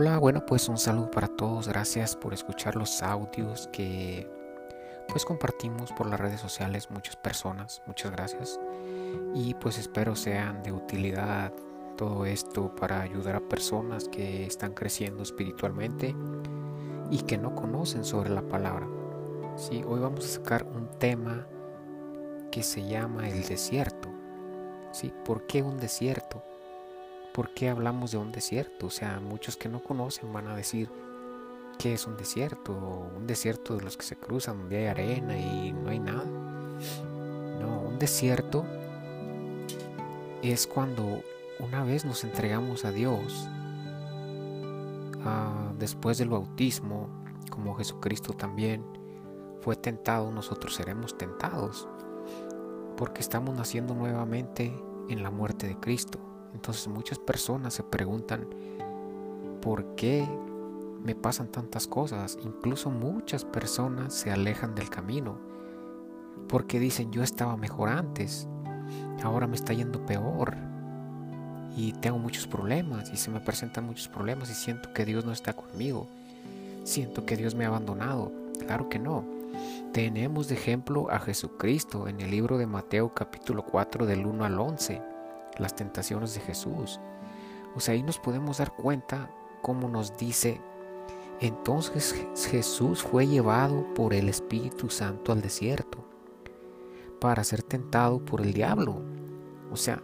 Hola, bueno, pues un saludo para todos. Gracias por escuchar los audios que pues compartimos por las redes sociales muchas personas. Muchas gracias. Y pues espero sean de utilidad todo esto para ayudar a personas que están creciendo espiritualmente y que no conocen sobre la palabra. Sí, hoy vamos a sacar un tema que se llama el desierto. Sí, ¿por qué un desierto? ¿Por qué hablamos de un desierto? O sea, muchos que no conocen van a decir, ¿qué es un desierto? Un desierto de los que se cruzan, donde hay arena y no hay nada. No, un desierto es cuando una vez nos entregamos a Dios, ah, después del bautismo, como Jesucristo también fue tentado, nosotros seremos tentados, porque estamos naciendo nuevamente en la muerte de Cristo. Entonces muchas personas se preguntan, ¿por qué me pasan tantas cosas? Incluso muchas personas se alejan del camino porque dicen, yo estaba mejor antes, ahora me está yendo peor y tengo muchos problemas y se me presentan muchos problemas y siento que Dios no está conmigo, siento que Dios me ha abandonado. Claro que no. Tenemos de ejemplo a Jesucristo en el libro de Mateo capítulo 4 del 1 al 11 las tentaciones de Jesús. O sea, ahí nos podemos dar cuenta cómo nos dice, entonces Jesús fue llevado por el Espíritu Santo al desierto para ser tentado por el diablo. O sea,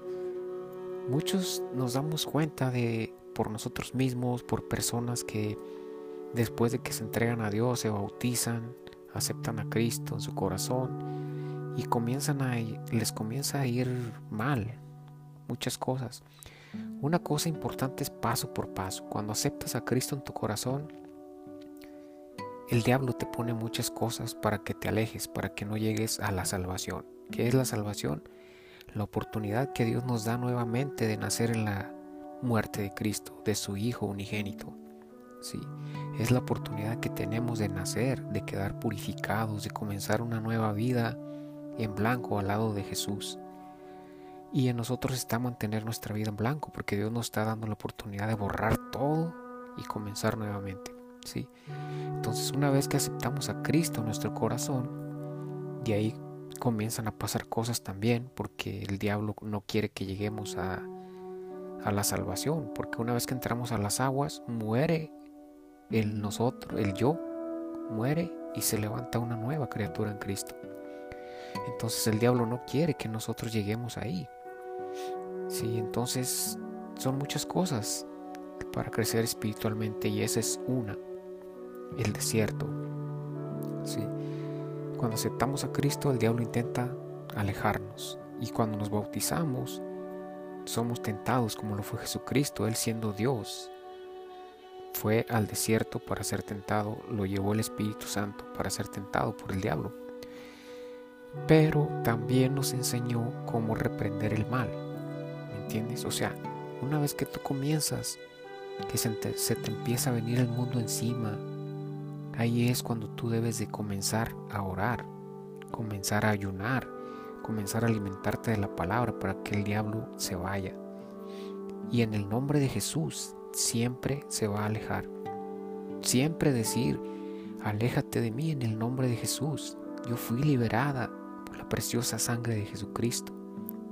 muchos nos damos cuenta de por nosotros mismos, por personas que después de que se entregan a Dios, se bautizan, aceptan a Cristo en su corazón y comienzan a les comienza a ir mal, muchas cosas. Una cosa importante es paso por paso. Cuando aceptas a Cristo en tu corazón, el diablo te pone muchas cosas para que te alejes, para que no llegues a la salvación. ¿Qué es la salvación? La oportunidad que Dios nos da nuevamente de nacer en la muerte de Cristo, de su Hijo unigénito. Sí, es la oportunidad que tenemos de nacer, de quedar purificados, de comenzar una nueva vida en blanco al lado de Jesús. Y en nosotros está mantener nuestra vida en blanco, porque Dios nos está dando la oportunidad de borrar todo y comenzar nuevamente. ¿sí? Entonces, una vez que aceptamos a Cristo en nuestro corazón, de ahí comienzan a pasar cosas también, porque el diablo no quiere que lleguemos a, a la salvación, porque una vez que entramos a las aguas, muere el nosotros, el yo, muere y se levanta una nueva criatura en Cristo. Entonces el diablo no quiere que nosotros lleguemos ahí. Sí, entonces son muchas cosas para crecer espiritualmente y esa es una, el desierto. Sí. Cuando aceptamos a Cristo, el diablo intenta alejarnos y cuando nos bautizamos, somos tentados como lo fue Jesucristo, Él siendo Dios. Fue al desierto para ser tentado, lo llevó el Espíritu Santo para ser tentado por el diablo. Pero también nos enseñó cómo reprender el mal entiendes? O sea, una vez que tú comienzas, que se te, empieza a venir el mundo encima, ahí es cuando tú debes de comenzar a orar, comenzar a ayunar, comenzar a alimentarte de la palabra para que el diablo se vaya. Y en el nombre de Jesús siempre se va a alejar. Siempre decir, aléjate de mí en el nombre de Jesús. Yo fui liberada preciosa sangre de Jesucristo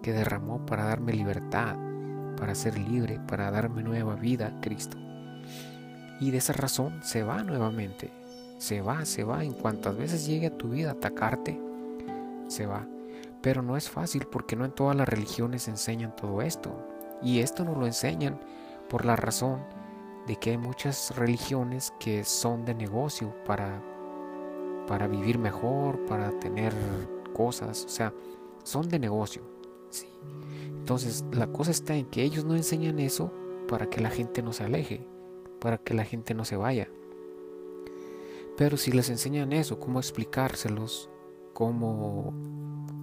que derramó para darme libertad, para ser libre, para darme nueva vida, Cristo. Y de esa razón se va nuevamente, se va, se va, en cuantas veces llegue a tu vida a atacarte, se va. Pero no es fácil porque no en todas las religiones enseñan todo esto. Y esto no lo enseñan por la razón de que hay muchas religiones que son de negocio para, para vivir mejor, para tener cosas, o sea, son de negocio. Entonces la cosa está en que ellos no enseñan eso para que la gente no se aleje, para que la gente no se vaya. Pero si les enseñan eso, cómo explicárselos, cómo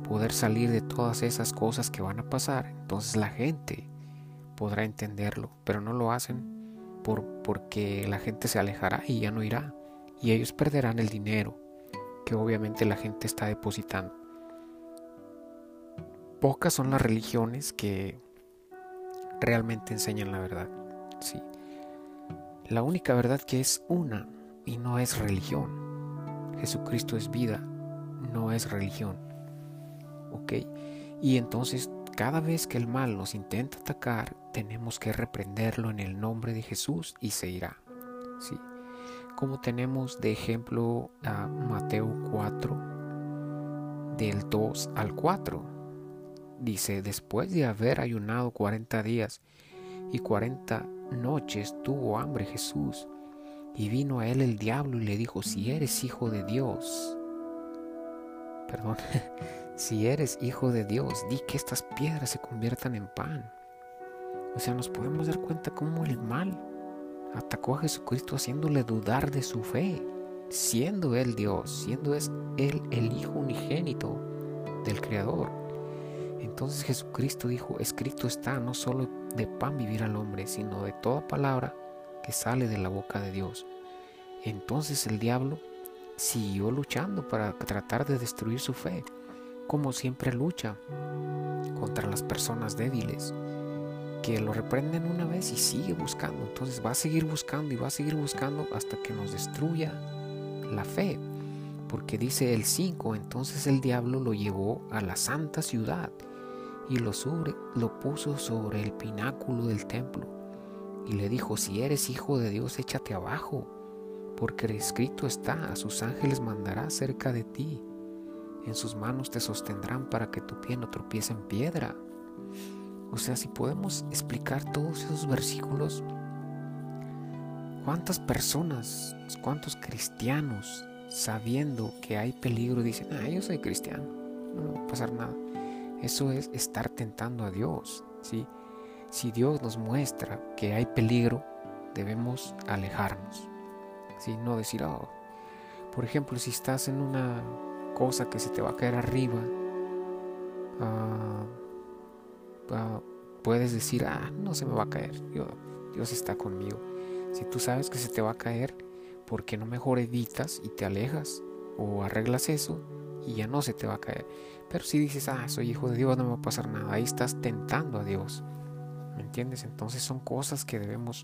poder salir de todas esas cosas que van a pasar, entonces la gente podrá entenderlo, pero no lo hacen por, porque la gente se alejará y ya no irá, y ellos perderán el dinero que obviamente la gente está depositando. Pocas son las religiones que realmente enseñan la verdad. Sí. la única verdad que es una y no es religión. Jesucristo es vida, no es religión. ¿Ok? Y entonces cada vez que el mal nos intenta atacar, tenemos que reprenderlo en el nombre de Jesús y se irá. ¿Sí? Como tenemos de ejemplo a Mateo 4, del 2 al 4. Dice, después de haber ayunado 40 días y 40 noches tuvo hambre Jesús, y vino a él el diablo y le dijo, si eres hijo de Dios, perdón, si eres hijo de Dios, di que estas piedras se conviertan en pan. O sea, nos podemos dar cuenta cómo el mal atacó a Jesucristo haciéndole dudar de su fe, siendo Él Dios, siendo Él el Hijo unigénito del Creador. Entonces Jesucristo dijo, escrito está, no solo de pan vivir al hombre, sino de toda palabra que sale de la boca de Dios. Entonces el diablo siguió luchando para tratar de destruir su fe, como siempre lucha contra las personas débiles, que lo reprenden una vez y sigue buscando. Entonces va a seguir buscando y va a seguir buscando hasta que nos destruya la fe. Porque dice el 5, entonces el diablo lo llevó a la santa ciudad y lo, sobre, lo puso sobre el pináculo del templo y le dijo, si eres hijo de Dios, échate abajo, porque escrito está, a sus ángeles mandará cerca de ti, en sus manos te sostendrán para que tu pie no tropiece en piedra. O sea, si podemos explicar todos esos versículos, ¿cuántas personas, cuántos cristianos, sabiendo que hay peligro, dicen, ah, yo soy cristiano, no va a pasar nada? Eso es estar tentando a Dios, ¿sí? Si Dios nos muestra que hay peligro, debemos alejarnos, ¿sí? No decir, oh, por ejemplo, si estás en una cosa que se te va a caer arriba, ah, puedes decir, ah, no se me va a caer, Dios está conmigo. Si tú sabes que se te va a caer, ¿por qué no mejor evitas y te alejas o arreglas eso y ya no se te va a caer? Pero si dices, ah, soy hijo de Dios, no me va a pasar nada, ahí estás tentando a Dios. ¿Me entiendes? Entonces son cosas que debemos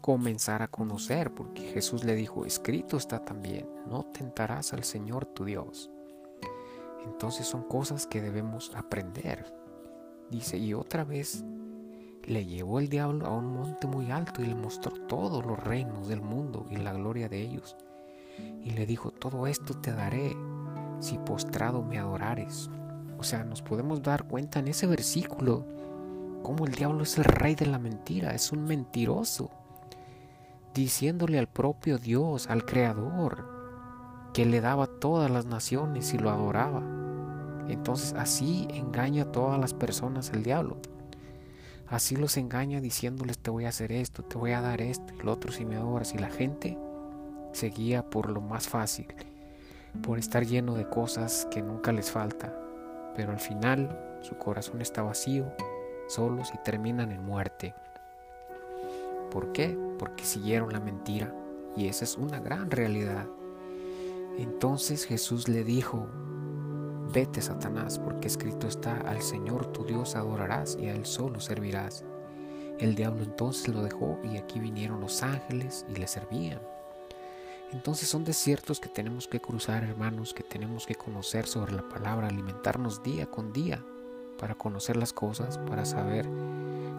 comenzar a conocer, porque Jesús le dijo, escrito está también, no tentarás al Señor tu Dios. Entonces son cosas que debemos aprender. Dice, y otra vez le llevó el diablo a un monte muy alto y le mostró todos los reinos del mundo y la gloria de ellos. Y le dijo, todo esto te daré si postrado me adorares. O sea, nos podemos dar cuenta en ese versículo cómo el diablo es el rey de la mentira, es un mentiroso, diciéndole al propio Dios, al Creador, que le daba todas las naciones y lo adoraba. Entonces así engaña a todas las personas el diablo. Así los engaña diciéndoles te voy a hacer esto, te voy a dar esto, el otro si me adoras. Y la gente seguía por lo más fácil por estar lleno de cosas que nunca les falta, pero al final su corazón está vacío, solos y terminan en muerte. ¿Por qué? Porque siguieron la mentira y esa es una gran realidad. Entonces Jesús le dijo, vete Satanás, porque escrito está, al Señor tu Dios adorarás y a Él solo servirás. El diablo entonces lo dejó y aquí vinieron los ángeles y le servían. Entonces son desiertos que tenemos que cruzar, hermanos, que tenemos que conocer sobre la palabra, alimentarnos día con día para conocer las cosas, para saber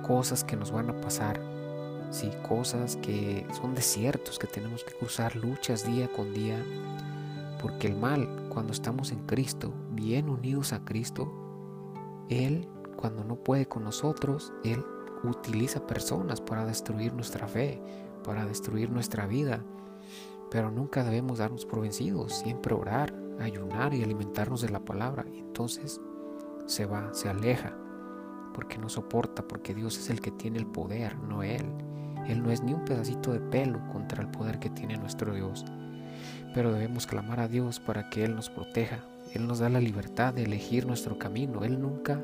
cosas que nos van a pasar, sí, cosas que son desiertos que tenemos que cruzar, luchas día con día, porque el mal, cuando estamos en Cristo, bien unidos a Cristo, Él, cuando no puede con nosotros, Él utiliza personas para destruir nuestra fe, para destruir nuestra vida pero nunca debemos darnos por vencidos, siempre orar, ayunar y alimentarnos de la palabra. Entonces se va, se aleja, porque no soporta, porque Dios es el que tiene el poder, no Él. Él no es ni un pedacito de pelo contra el poder que tiene nuestro Dios. Pero debemos clamar a Dios para que Él nos proteja. Él nos da la libertad de elegir nuestro camino. Él nunca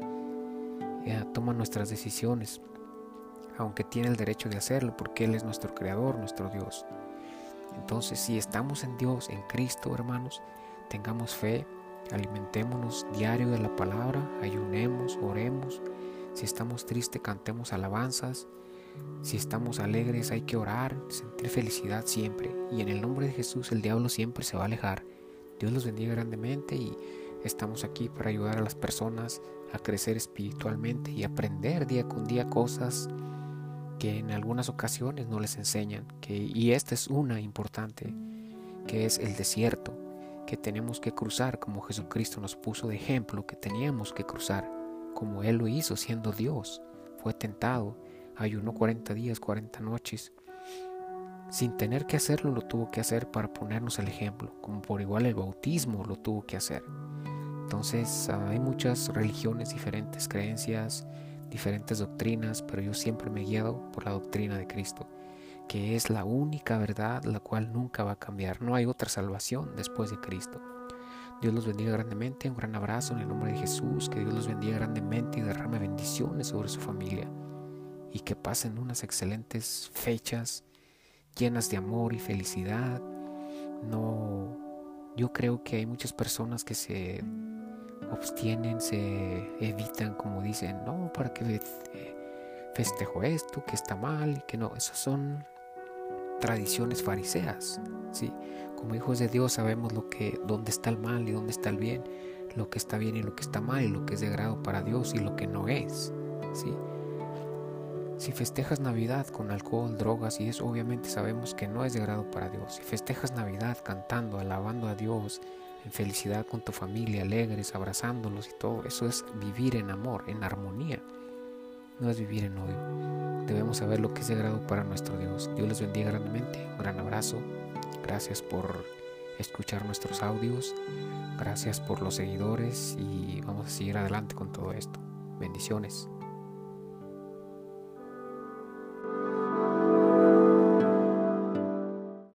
eh, toma nuestras decisiones, aunque tiene el derecho de hacerlo, porque Él es nuestro Creador, nuestro Dios. Entonces, si estamos en Dios, en Cristo, hermanos, tengamos fe, alimentémonos diario de la palabra, ayunemos, oremos. Si estamos tristes, cantemos alabanzas. Si estamos alegres hay que orar, sentir felicidad siempre. Y en el nombre de Jesús el diablo siempre se va a alejar. Dios los bendiga grandemente y estamos aquí para ayudar a las personas a crecer espiritualmente y aprender día con día cosas que en algunas ocasiones no les enseñan. Que, y esta es una importante, que es el desierto, que tenemos que cruzar como Jesucristo nos puso de ejemplo, que teníamos que cruzar, como Él lo hizo siendo Dios. Fue tentado ayunó 40 días, 40 noches. Sin tener que hacerlo, lo tuvo que hacer para ponernos el ejemplo, como por igual el bautismo lo tuvo que hacer. Entonces ah, hay muchas religiones, diferentes creencias, diferentes doctrinas, pero yo siempre me he guiado por la doctrina de Cristo, que es la única verdad la cual nunca va a cambiar. No hay otra salvación después de Cristo. Dios los bendiga grandemente, un gran abrazo en el nombre de Jesús, que Dios los bendiga grandemente y derrame bendiciones sobre su familia y que pasen unas excelentes fechas llenas de amor y felicidad. No, yo creo que hay muchas personas que se abstienen, se evitan, como dicen, no, para que festejo esto, que está mal, que no, esas son tradiciones fariseas, ¿sí? Como hijos de Dios sabemos lo que, dónde está el mal y dónde está el bien, lo que está bien y lo que está mal, y lo que es de grado para Dios y lo que no es, ¿sí? Si festejas Navidad con alcohol, drogas y eso obviamente sabemos que no es de grado para Dios. Si festejas Navidad cantando, alabando a Dios, en felicidad con tu familia, alegres, abrazándolos y todo, eso es vivir en amor, en armonía. No es vivir en odio. Debemos saber lo que es de grado para nuestro Dios. Dios les bendiga grandemente. Un gran abrazo. Gracias por escuchar nuestros audios. Gracias por los seguidores y vamos a seguir adelante con todo esto. Bendiciones.